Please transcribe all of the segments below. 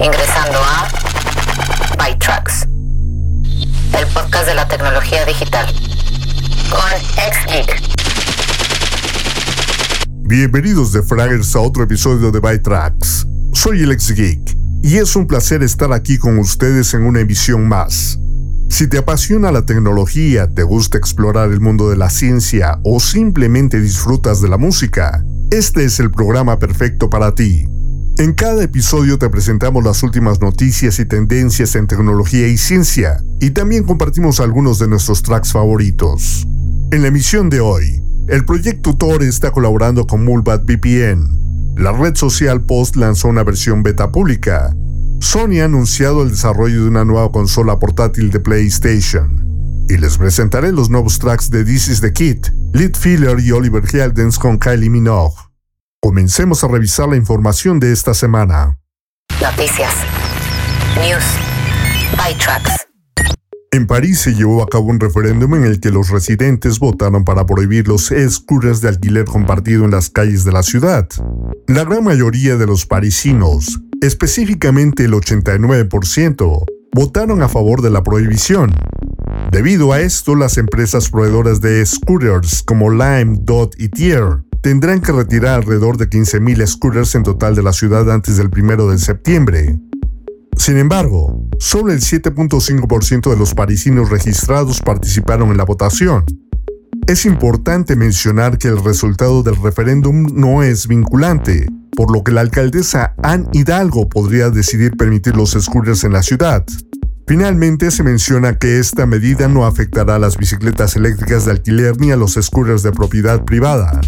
Ingresando a ByTrax, el podcast de la tecnología digital. Con XGeek. Bienvenidos de Fraggers a otro episodio de ByTrax. Soy el XGeek y es un placer estar aquí con ustedes en una emisión más. Si te apasiona la tecnología, te gusta explorar el mundo de la ciencia o simplemente disfrutas de la música, este es el programa perfecto para ti. En cada episodio te presentamos las últimas noticias y tendencias en tecnología y ciencia, y también compartimos algunos de nuestros tracks favoritos. En la emisión de hoy, el proyecto Tor está colaborando con Mulbat VPN. La red social Post lanzó una versión beta pública. Sony ha anunciado el desarrollo de una nueva consola portátil de PlayStation. Y les presentaré los nuevos tracks de This is the Kid, Lead Filler y Oliver Heldens con Kylie Minogue. Comencemos a revisar la información de esta semana. Noticias. News. ByTrax. En París se llevó a cabo un referéndum en el que los residentes votaron para prohibir los scooters de alquiler compartido en las calles de la ciudad. La gran mayoría de los parisinos, específicamente el 89%, votaron a favor de la prohibición. Debido a esto, las empresas proveedoras de scooters como Lime, Dot y Tier tendrán que retirar alrededor de 15.000 scooters en total de la ciudad antes del 1 de septiembre. Sin embargo, solo el 7.5% de los parisinos registrados participaron en la votación. Es importante mencionar que el resultado del referéndum no es vinculante, por lo que la alcaldesa Anne Hidalgo podría decidir permitir los scooters en la ciudad. Finalmente se menciona que esta medida no afectará a las bicicletas eléctricas de alquiler ni a los scooters de propiedad privada.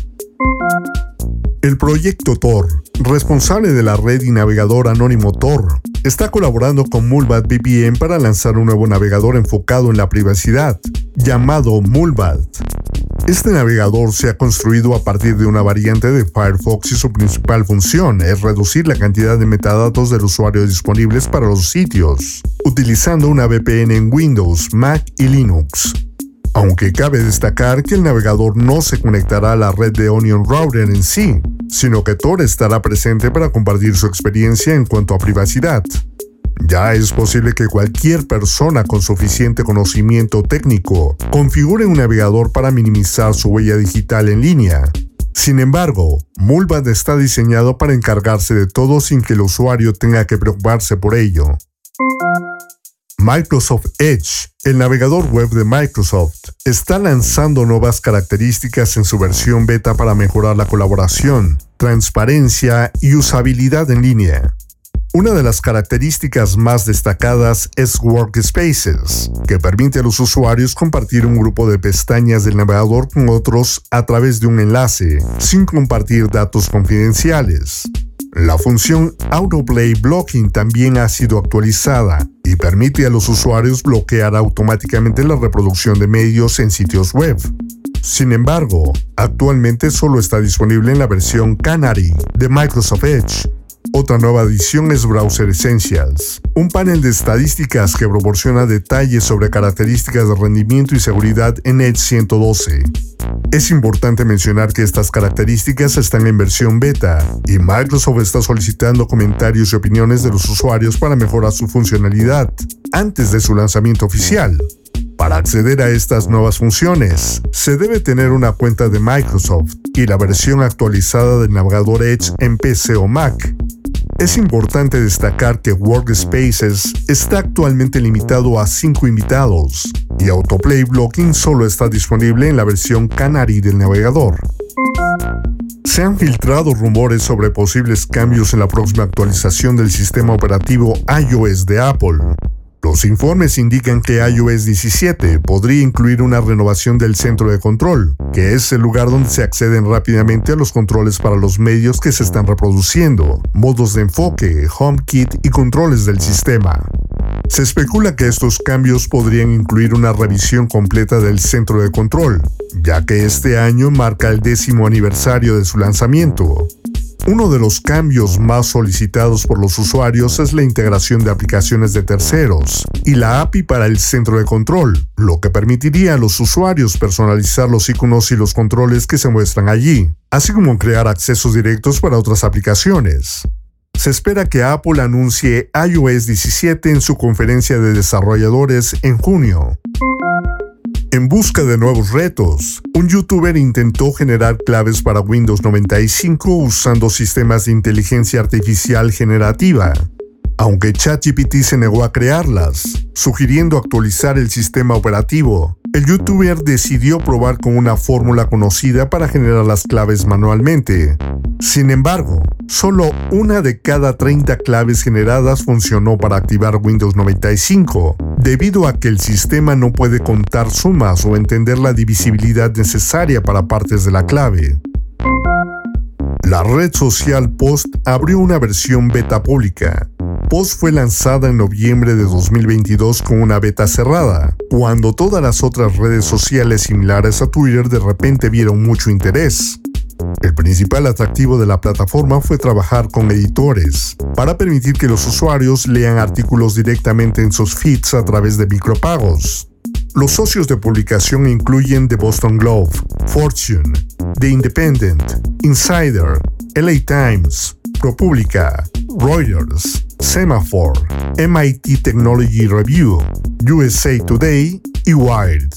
El proyecto Tor, responsable de la red y navegador anónimo Tor, está colaborando con Mulbat VPN para lanzar un nuevo navegador enfocado en la privacidad, llamado Mulbat. Este navegador se ha construido a partir de una variante de Firefox y su principal función es reducir la cantidad de metadatos del usuario disponibles para los sitios, utilizando una VPN en Windows, Mac y Linux. Aunque cabe destacar que el navegador no se conectará a la red de Onion Router en sí, sino que Tor estará presente para compartir su experiencia en cuanto a privacidad. Ya es posible que cualquier persona con suficiente conocimiento técnico configure un navegador para minimizar su huella digital en línea. Sin embargo, Mulvad está diseñado para encargarse de todo sin que el usuario tenga que preocuparse por ello. Microsoft Edge, el navegador web de Microsoft, está lanzando nuevas características en su versión beta para mejorar la colaboración, transparencia y usabilidad en línea. Una de las características más destacadas es Workspaces, que permite a los usuarios compartir un grupo de pestañas del navegador con otros a través de un enlace, sin compartir datos confidenciales. La función Autoplay Blocking también ha sido actualizada y permite a los usuarios bloquear automáticamente la reproducción de medios en sitios web. Sin embargo, actualmente solo está disponible en la versión Canary de Microsoft Edge, otra nueva adición es Browser Essentials, un panel de estadísticas que proporciona detalles sobre características de rendimiento y seguridad en Edge 112. Es importante mencionar que estas características están en versión beta y Microsoft está solicitando comentarios y opiniones de los usuarios para mejorar su funcionalidad antes de su lanzamiento oficial. Para acceder a estas nuevas funciones, se debe tener una cuenta de Microsoft y la versión actualizada del navegador Edge en PC o Mac. Es importante destacar que Workspaces está actualmente limitado a 5 invitados y Autoplay Blocking solo está disponible en la versión Canary del navegador. Se han filtrado rumores sobre posibles cambios en la próxima actualización del sistema operativo iOS de Apple. Los informes indican que iOS 17 podría incluir una renovación del centro de control, que es el lugar donde se acceden rápidamente a los controles para los medios que se están reproduciendo, modos de enfoque, HomeKit y controles del sistema. Se especula que estos cambios podrían incluir una revisión completa del centro de control, ya que este año marca el décimo aniversario de su lanzamiento. Uno de los cambios más solicitados por los usuarios es la integración de aplicaciones de terceros y la API para el centro de control, lo que permitiría a los usuarios personalizar los iconos y los controles que se muestran allí, así como crear accesos directos para otras aplicaciones. Se espera que Apple anuncie iOS 17 en su conferencia de desarrolladores en junio. En busca de nuevos retos, un youtuber intentó generar claves para Windows 95 usando sistemas de inteligencia artificial generativa, aunque ChatGPT se negó a crearlas, sugiriendo actualizar el sistema operativo. El youtuber decidió probar con una fórmula conocida para generar las claves manualmente. Sin embargo, solo una de cada 30 claves generadas funcionó para activar Windows 95, debido a que el sistema no puede contar sumas o entender la divisibilidad necesaria para partes de la clave. La red social Post abrió una versión beta pública. Post fue lanzada en noviembre de 2022 con una beta cerrada, cuando todas las otras redes sociales similares a Twitter de repente vieron mucho interés. El principal atractivo de la plataforma fue trabajar con editores, para permitir que los usuarios lean artículos directamente en sus feeds a través de micropagos. Los socios de publicación incluyen The Boston Globe, Fortune, The Independent, Insider, LA Times, ProPublica, Reuters, Semaphore, MIT Technology Review, USA Today y Wired.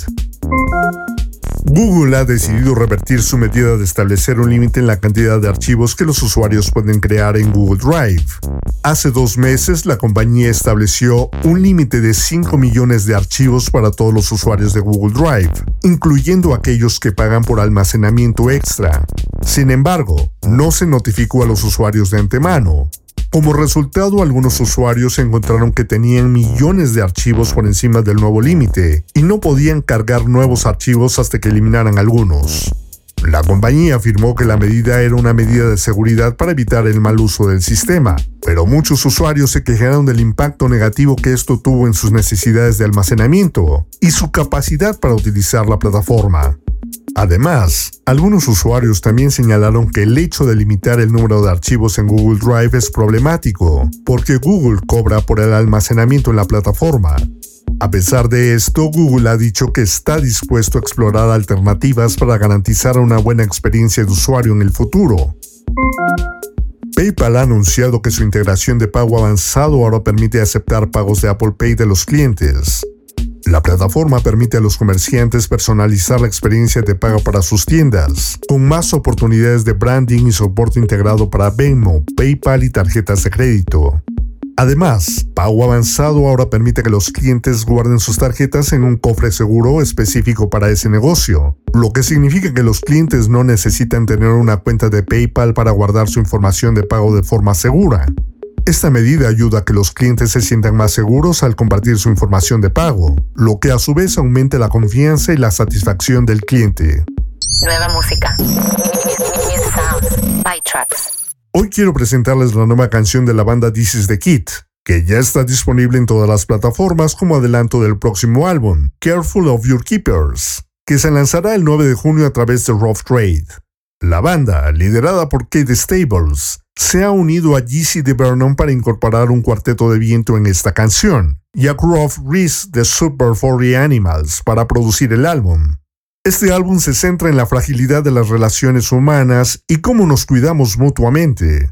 Google ha decidido revertir su medida de establecer un límite en la cantidad de archivos que los usuarios pueden crear en Google Drive. Hace dos meses, la compañía estableció un límite de 5 millones de archivos para todos los usuarios de Google Drive, incluyendo aquellos que pagan por almacenamiento extra. Sin embargo, no se notificó a los usuarios de antemano, como resultado, algunos usuarios encontraron que tenían millones de archivos por encima del nuevo límite y no podían cargar nuevos archivos hasta que eliminaran algunos. La compañía afirmó que la medida era una medida de seguridad para evitar el mal uso del sistema, pero muchos usuarios se quejaron del impacto negativo que esto tuvo en sus necesidades de almacenamiento y su capacidad para utilizar la plataforma. Además, algunos usuarios también señalaron que el hecho de limitar el número de archivos en Google Drive es problemático, porque Google cobra por el almacenamiento en la plataforma. A pesar de esto, Google ha dicho que está dispuesto a explorar alternativas para garantizar una buena experiencia de usuario en el futuro. PayPal ha anunciado que su integración de pago avanzado ahora permite aceptar pagos de Apple Pay de los clientes. La plataforma permite a los comerciantes personalizar la experiencia de pago para sus tiendas, con más oportunidades de branding y soporte integrado para Venmo, PayPal y tarjetas de crédito. Además, Pago Avanzado ahora permite que los clientes guarden sus tarjetas en un cofre seguro específico para ese negocio, lo que significa que los clientes no necesitan tener una cuenta de PayPal para guardar su información de pago de forma segura. Esta medida ayuda a que los clientes se sientan más seguros al compartir su información de pago, lo que a su vez aumenta la confianza y la satisfacción del cliente. Nueva música. Hoy quiero presentarles la nueva canción de la banda This is the Kid, que ya está disponible en todas las plataformas como adelanto del próximo álbum, Careful of Your Keepers, que se lanzará el 9 de junio a través de Rough Trade. La banda, liderada por Kate Stables, se ha unido a GC de Vernon para incorporar un cuarteto de viento en esta canción, y a Groff Reese de Super 40 Animals para producir el álbum. Este álbum se centra en la fragilidad de las relaciones humanas y cómo nos cuidamos mutuamente.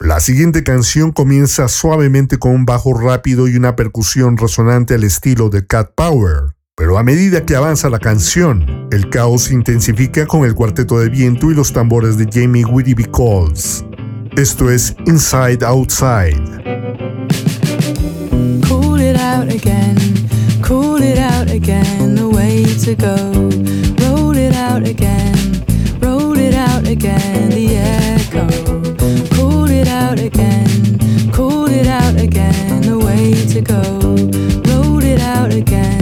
La siguiente canción comienza suavemente con un bajo rápido y una percusión resonante al estilo de Cat Power. Pero a medida que avanza la canción, el caos se intensifica con el cuarteto de viento y los tambores de Jamie Whitby Calls. Esto es Inside Outside. Cool it out again, the way to go. Roll it out again, roll it out again, the echo. Cool it out again, cool it out again, the way to go. Roll has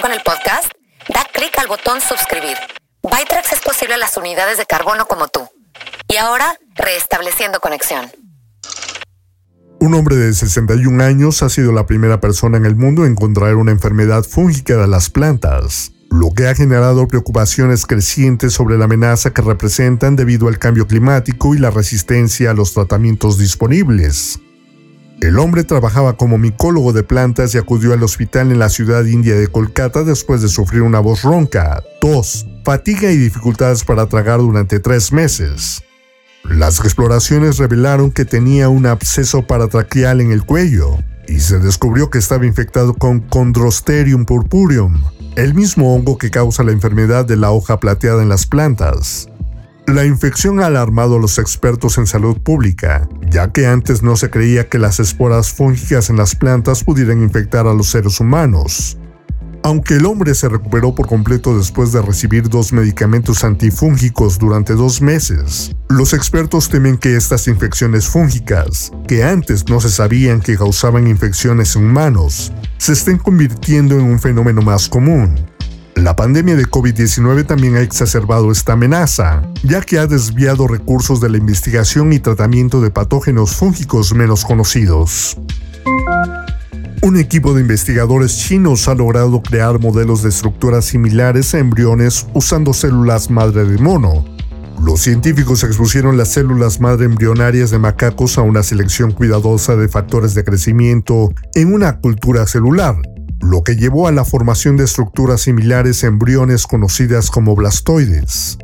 Con el podcast, da clic al botón suscribir. Bytrax es posible a las unidades de carbono como tú. Y ahora, reestableciendo conexión. Un hombre de 61 años ha sido la primera persona en el mundo en contraer una enfermedad fúngica de las plantas, lo que ha generado preocupaciones crecientes sobre la amenaza que representan debido al cambio climático y la resistencia a los tratamientos disponibles. El hombre trabajaba como micólogo de plantas y acudió al hospital en la ciudad india de Kolkata después de sufrir una voz ronca, tos, fatiga y dificultades para tragar durante tres meses. Las exploraciones revelaron que tenía un absceso paratraqueal en el cuello y se descubrió que estaba infectado con Chondrosterium purpureum, el mismo hongo que causa la enfermedad de la hoja plateada en las plantas. La infección ha alarmado a los expertos en salud pública, ya que antes no se creía que las esporas fúngicas en las plantas pudieran infectar a los seres humanos. Aunque el hombre se recuperó por completo después de recibir dos medicamentos antifúngicos durante dos meses, los expertos temen que estas infecciones fúngicas, que antes no se sabían que causaban infecciones en humanos, se estén convirtiendo en un fenómeno más común. La pandemia de COVID-19 también ha exacerbado esta amenaza, ya que ha desviado recursos de la investigación y tratamiento de patógenos fúngicos menos conocidos. Un equipo de investigadores chinos ha logrado crear modelos de estructuras similares a embriones usando células madre de mono. Los científicos expusieron las células madre embrionarias de macacos a una selección cuidadosa de factores de crecimiento en una cultura celular, lo que llevó a la formación de estructuras similares a embriones conocidas como blastoides.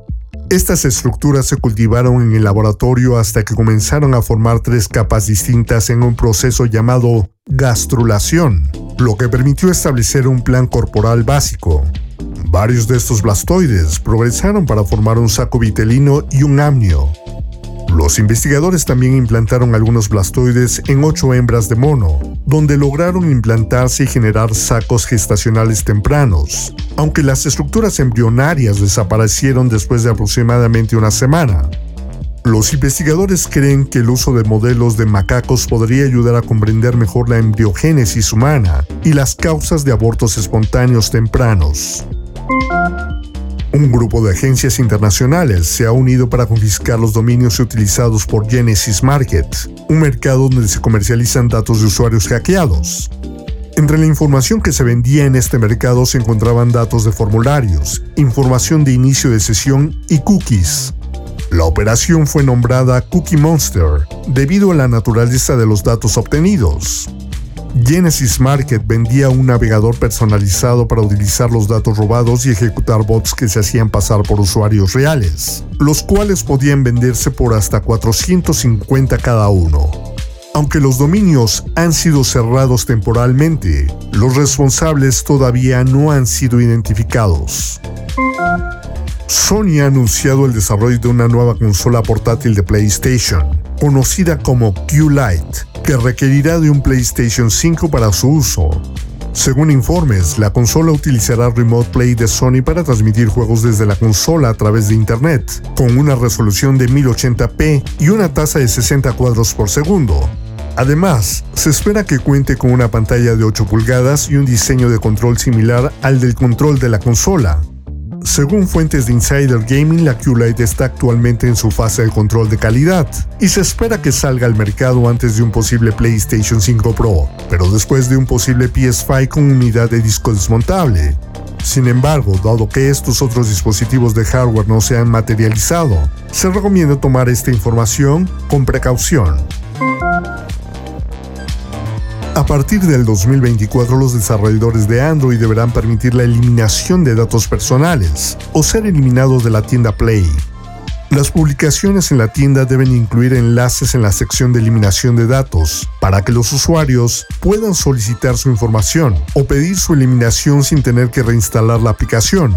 Estas estructuras se cultivaron en el laboratorio hasta que comenzaron a formar tres capas distintas en un proceso llamado gastrulación, lo que permitió establecer un plan corporal básico. Varios de estos blastoides progresaron para formar un saco vitelino y un amnio. Los investigadores también implantaron algunos blastoides en ocho hembras de mono, donde lograron implantarse y generar sacos gestacionales tempranos, aunque las estructuras embrionarias desaparecieron después de aproximadamente una semana. Los investigadores creen que el uso de modelos de macacos podría ayudar a comprender mejor la embriogénesis humana y las causas de abortos espontáneos tempranos. Un grupo de agencias internacionales se ha unido para confiscar los dominios utilizados por Genesis Market, un mercado donde se comercializan datos de usuarios hackeados. Entre la información que se vendía en este mercado se encontraban datos de formularios, información de inicio de sesión y cookies. La operación fue nombrada Cookie Monster debido a la naturaleza de los datos obtenidos. Genesis Market vendía un navegador personalizado para utilizar los datos robados y ejecutar bots que se hacían pasar por usuarios reales, los cuales podían venderse por hasta 450 cada uno. Aunque los dominios han sido cerrados temporalmente, los responsables todavía no han sido identificados. Sony ha anunciado el desarrollo de una nueva consola portátil de PlayStation, conocida como Q-Lite, que requerirá de un PlayStation 5 para su uso. Según informes, la consola utilizará Remote Play de Sony para transmitir juegos desde la consola a través de Internet, con una resolución de 1080p y una tasa de 60 cuadros por segundo. Además, se espera que cuente con una pantalla de 8 pulgadas y un diseño de control similar al del control de la consola, según fuentes de Insider Gaming, la Q-Lite está actualmente en su fase de control de calidad y se espera que salga al mercado antes de un posible PlayStation 5 Pro, pero después de un posible PS5 con unidad de disco desmontable. Sin embargo, dado que estos otros dispositivos de hardware no se han materializado, se recomienda tomar esta información con precaución. A partir del 2024 los desarrolladores de Android deberán permitir la eliminación de datos personales o ser eliminados de la tienda Play. Las publicaciones en la tienda deben incluir enlaces en la sección de eliminación de datos para que los usuarios puedan solicitar su información o pedir su eliminación sin tener que reinstalar la aplicación.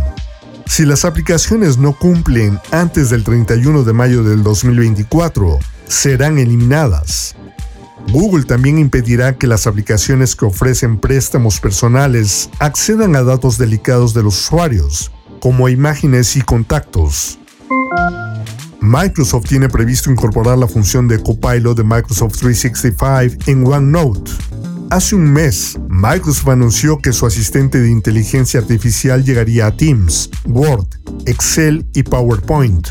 Si las aplicaciones no cumplen antes del 31 de mayo del 2024, serán eliminadas. Google también impedirá que las aplicaciones que ofrecen préstamos personales accedan a datos delicados de los usuarios, como imágenes y contactos. Microsoft tiene previsto incorporar la función de Copilot de Microsoft 365 en OneNote. Hace un mes, Microsoft anunció que su asistente de inteligencia artificial llegaría a Teams, Word, Excel y PowerPoint.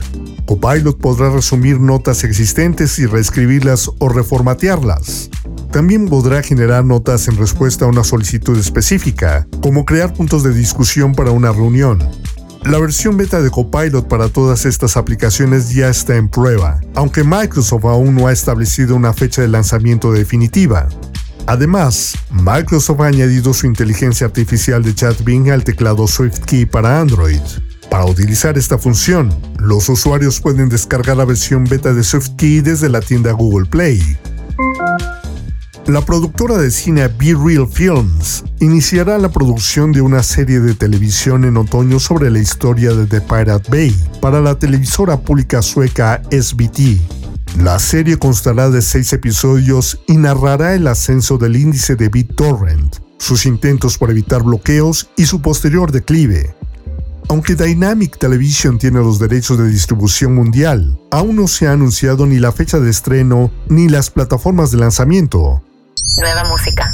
Copilot podrá resumir notas existentes y reescribirlas o reformatearlas. También podrá generar notas en respuesta a una solicitud específica, como crear puntos de discusión para una reunión. La versión beta de Copilot para todas estas aplicaciones ya está en prueba, aunque Microsoft aún no ha establecido una fecha de lanzamiento definitiva. Además, Microsoft ha añadido su inteligencia artificial de chat Bing al teclado SwiftKey para Android. Para utilizar esta función, los usuarios pueden descargar la versión beta de SwiftKey desde la tienda Google Play. La productora de cine Be Real Films iniciará la producción de una serie de televisión en otoño sobre la historia de The Pirate Bay para la televisora pública sueca SBT. La serie constará de seis episodios y narrará el ascenso del índice de BitTorrent, sus intentos por evitar bloqueos y su posterior declive. Aunque Dynamic Television tiene los derechos de distribución mundial, aún no se ha anunciado ni la fecha de estreno ni las plataformas de lanzamiento. Nueva música.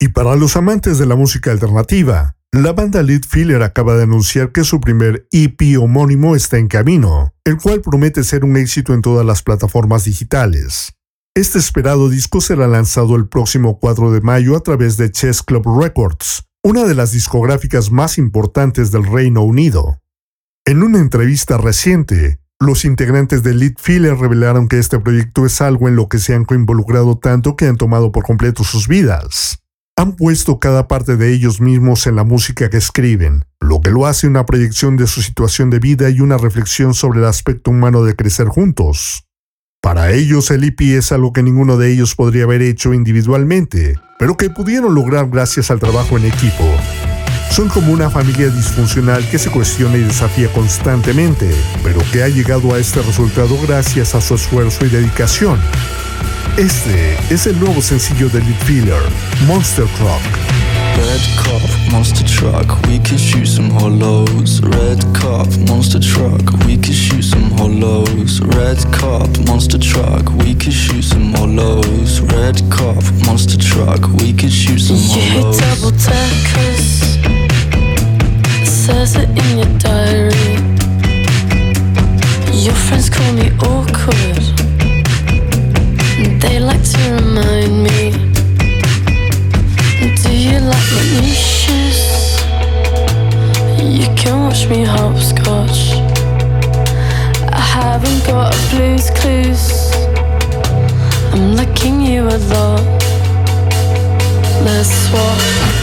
Y para los amantes de la música alternativa, la banda Lead Filler acaba de anunciar que su primer EP homónimo está en camino, el cual promete ser un éxito en todas las plataformas digitales. Este esperado disco será lanzado el próximo 4 de mayo a través de Chess Club Records, una de las discográficas más importantes del Reino Unido. En una entrevista reciente, los integrantes de Lead Filler revelaron que este proyecto es algo en lo que se han involucrado tanto que han tomado por completo sus vidas. Han puesto cada parte de ellos mismos en la música que escriben, lo que lo hace una proyección de su situación de vida y una reflexión sobre el aspecto humano de crecer juntos. Para ellos el EP es algo que ninguno de ellos podría haber hecho individualmente, pero que pudieron lograr gracias al trabajo en equipo. Son como una familia disfuncional que se cuestiona y desafía constantemente, pero que ha llegado a este resultado gracias a su esfuerzo y dedicación. Este es el nuevo sencillo de Lead Filler, Monster Truck. Red cop, monster truck, we could shoot some hollows. Red cop, monster truck, we could shoot some hollows. Red cop, monster truck, we could shoot some hollows. Red cop, monster truck, we could shoot some hollows. Yeah, double deckers. Says it in your diary. Your friends call me awkward. They like to remind me like Manisha's You can watch me hopscotch. I haven't got a blues clues. I'm liking you a lot. Let's swap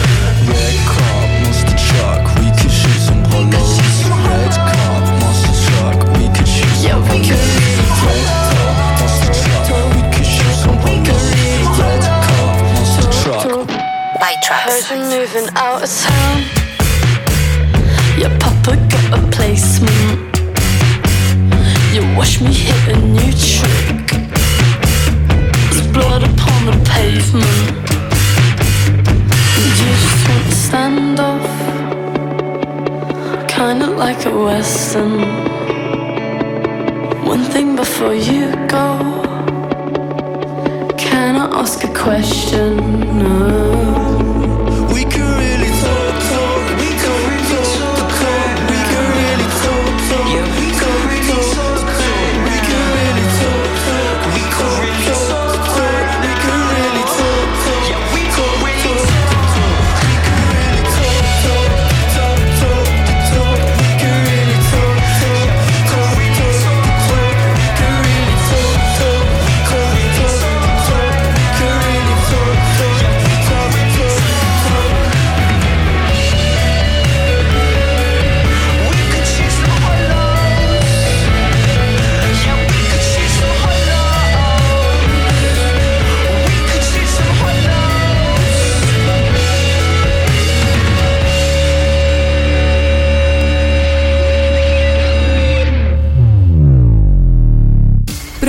you're moving out of town. Your papa got a placement. You watch me hit a new trick. There's blood upon the pavement. And you just want to stand off. Kinda like a western. One thing before you go. Can I ask a question? No.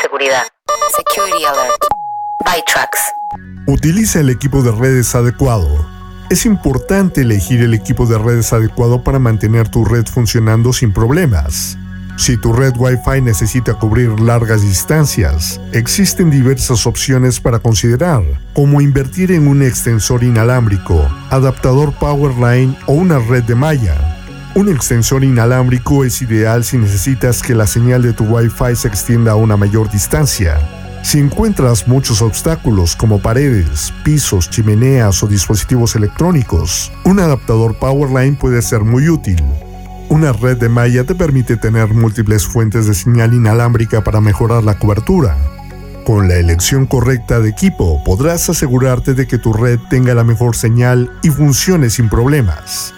seguridad. Security Alert. Utiliza el equipo de redes adecuado. Es importante elegir el equipo de redes adecuado para mantener tu red funcionando sin problemas. Si tu red Wi-Fi necesita cubrir largas distancias, existen diversas opciones para considerar, como invertir en un extensor inalámbrico, adaptador Powerline o una red de malla. Un extensor inalámbrico es ideal si necesitas que la señal de tu Wi-Fi se extienda a una mayor distancia. Si encuentras muchos obstáculos como paredes, pisos, chimeneas o dispositivos electrónicos, un adaptador Powerline puede ser muy útil. Una red de malla te permite tener múltiples fuentes de señal inalámbrica para mejorar la cobertura. Con la elección correcta de equipo podrás asegurarte de que tu red tenga la mejor señal y funcione sin problemas.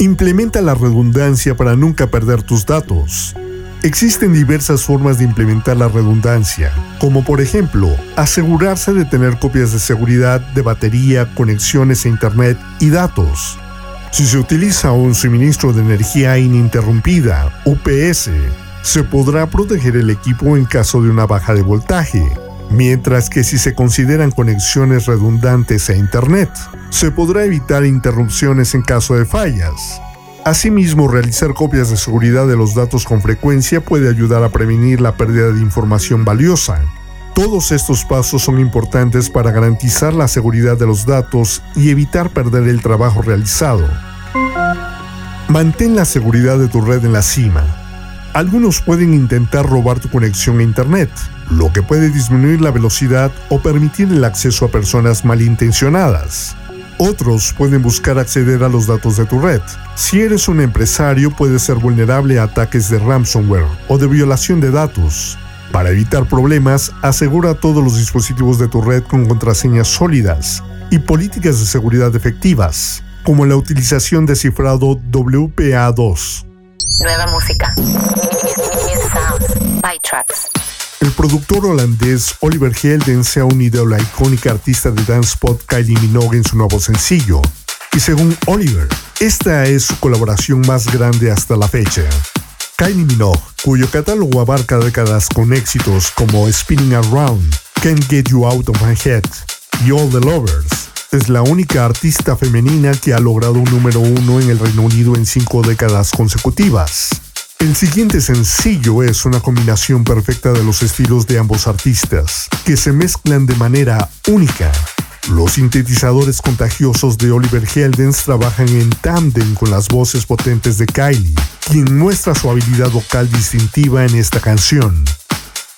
Implementa la redundancia para nunca perder tus datos. Existen diversas formas de implementar la redundancia, como por ejemplo, asegurarse de tener copias de seguridad de batería, conexiones a Internet y datos. Si se utiliza un suministro de energía ininterrumpida, UPS, se podrá proteger el equipo en caso de una baja de voltaje, mientras que si se consideran conexiones redundantes a Internet, se podrá evitar interrupciones en caso de fallas. Asimismo, realizar copias de seguridad de los datos con frecuencia puede ayudar a prevenir la pérdida de información valiosa. Todos estos pasos son importantes para garantizar la seguridad de los datos y evitar perder el trabajo realizado. Mantén la seguridad de tu red en la cima. Algunos pueden intentar robar tu conexión a Internet, lo que puede disminuir la velocidad o permitir el acceso a personas malintencionadas. Otros pueden buscar acceder a los datos de tu red. Si eres un empresario, puedes ser vulnerable a ataques de ransomware o de violación de datos. Para evitar problemas, asegura todos los dispositivos de tu red con contraseñas sólidas y políticas de seguridad efectivas, como la utilización de cifrado WPA2. Nueva música. Sounds. By Tracks. El productor holandés Oliver Helden se ha unido a la icónica artista de dance pop Kylie Minogue en su nuevo sencillo. Y según Oliver, esta es su colaboración más grande hasta la fecha. Kylie Minogue, cuyo catálogo abarca décadas con éxitos como Spinning Around, Can't Get You Out of My Head y All the Lovers, es la única artista femenina que ha logrado un número uno en el Reino Unido en cinco décadas consecutivas. El siguiente sencillo es una combinación perfecta de los estilos de ambos artistas, que se mezclan de manera única. Los sintetizadores contagiosos de Oliver Heldens trabajan en tándem con las voces potentes de Kylie, quien muestra su habilidad vocal distintiva en esta canción.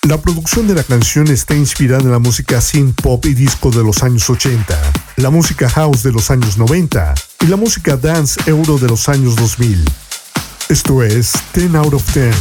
La producción de la canción está inspirada en la música synth pop y disco de los años 80, la música house de los años 90 y la música dance euro de los años 2000. Esto es 10 out of 10.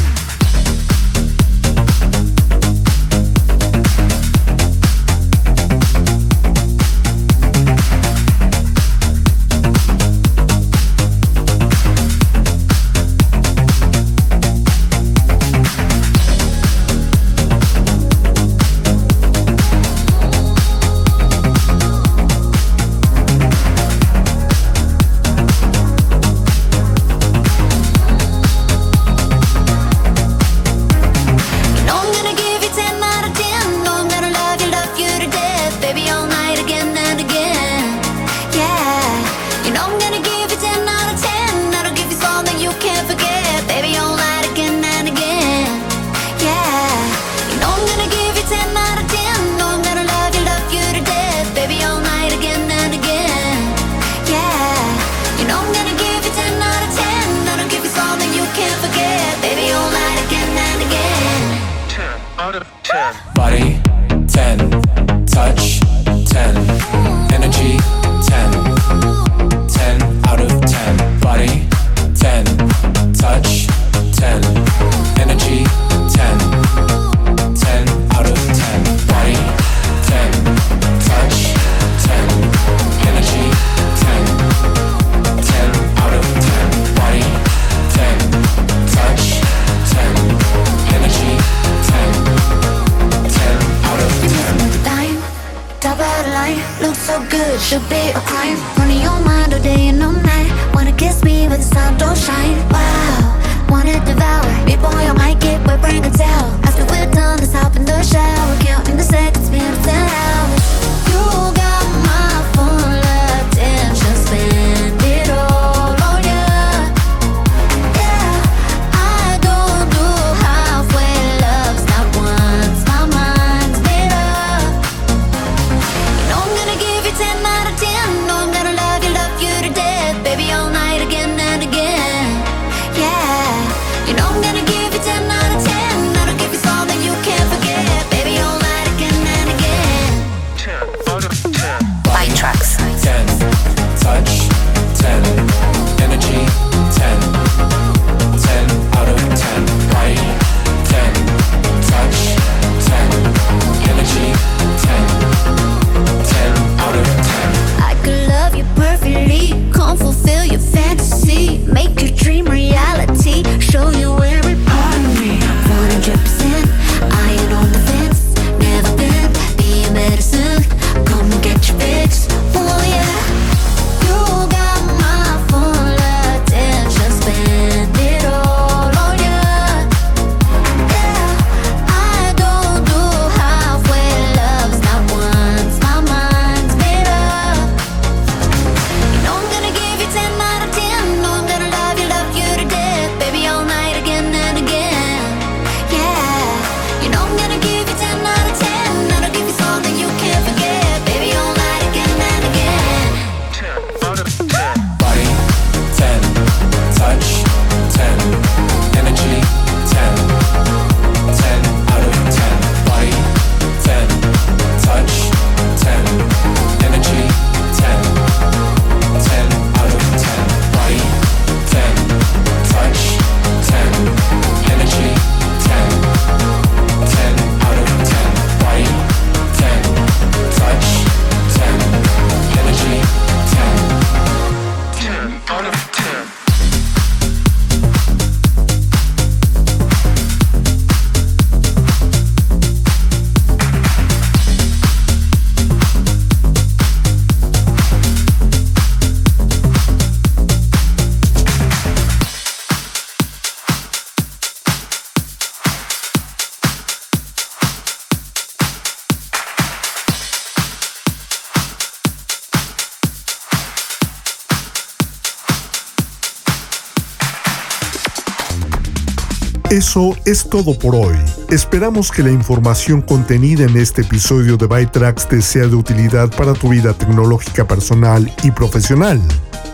Eso es todo por hoy. Esperamos que la información contenida en este episodio de ByTrax te sea de utilidad para tu vida tecnológica personal y profesional.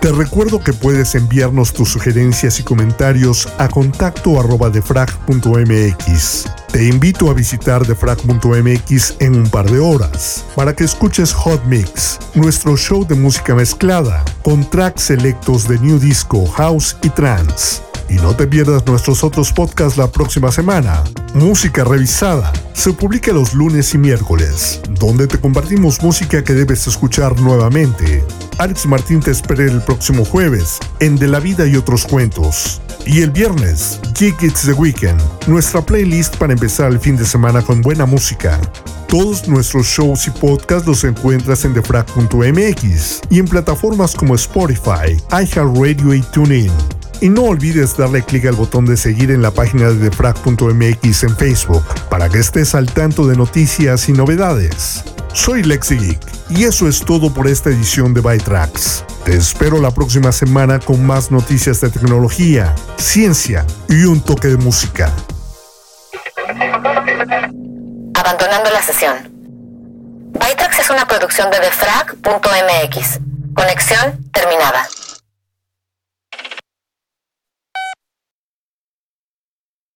Te recuerdo que puedes enviarnos tus sugerencias y comentarios a contacto arroba defrag.mx. Te invito a visitar defrag.mx en un par de horas para que escuches Hot Mix, nuestro show de música mezclada, con tracks selectos de New Disco, House y Trance. Y no te pierdas nuestros otros podcasts la próxima semana. Música revisada. Se publica los lunes y miércoles, donde te compartimos música que debes escuchar nuevamente. Alex Martín te espera el próximo jueves en De la Vida y otros cuentos. Y el viernes, Gig It's the Weekend, nuestra playlist para empezar el fin de semana con buena música. Todos nuestros shows y podcasts los encuentras en defrag.mx y en plataformas como Spotify, iHeartRadio y TuneIn. Y no olvides darle clic al botón de seguir en la página de defrag.mx en Facebook para que estés al tanto de noticias y novedades. Soy Lexi Geek y eso es todo por esta edición de ByTrax. Te espero la próxima semana con más noticias de tecnología, ciencia y un toque de música. Abandonando la sesión. ByTrax es una producción de defrag.mx. Conexión terminada.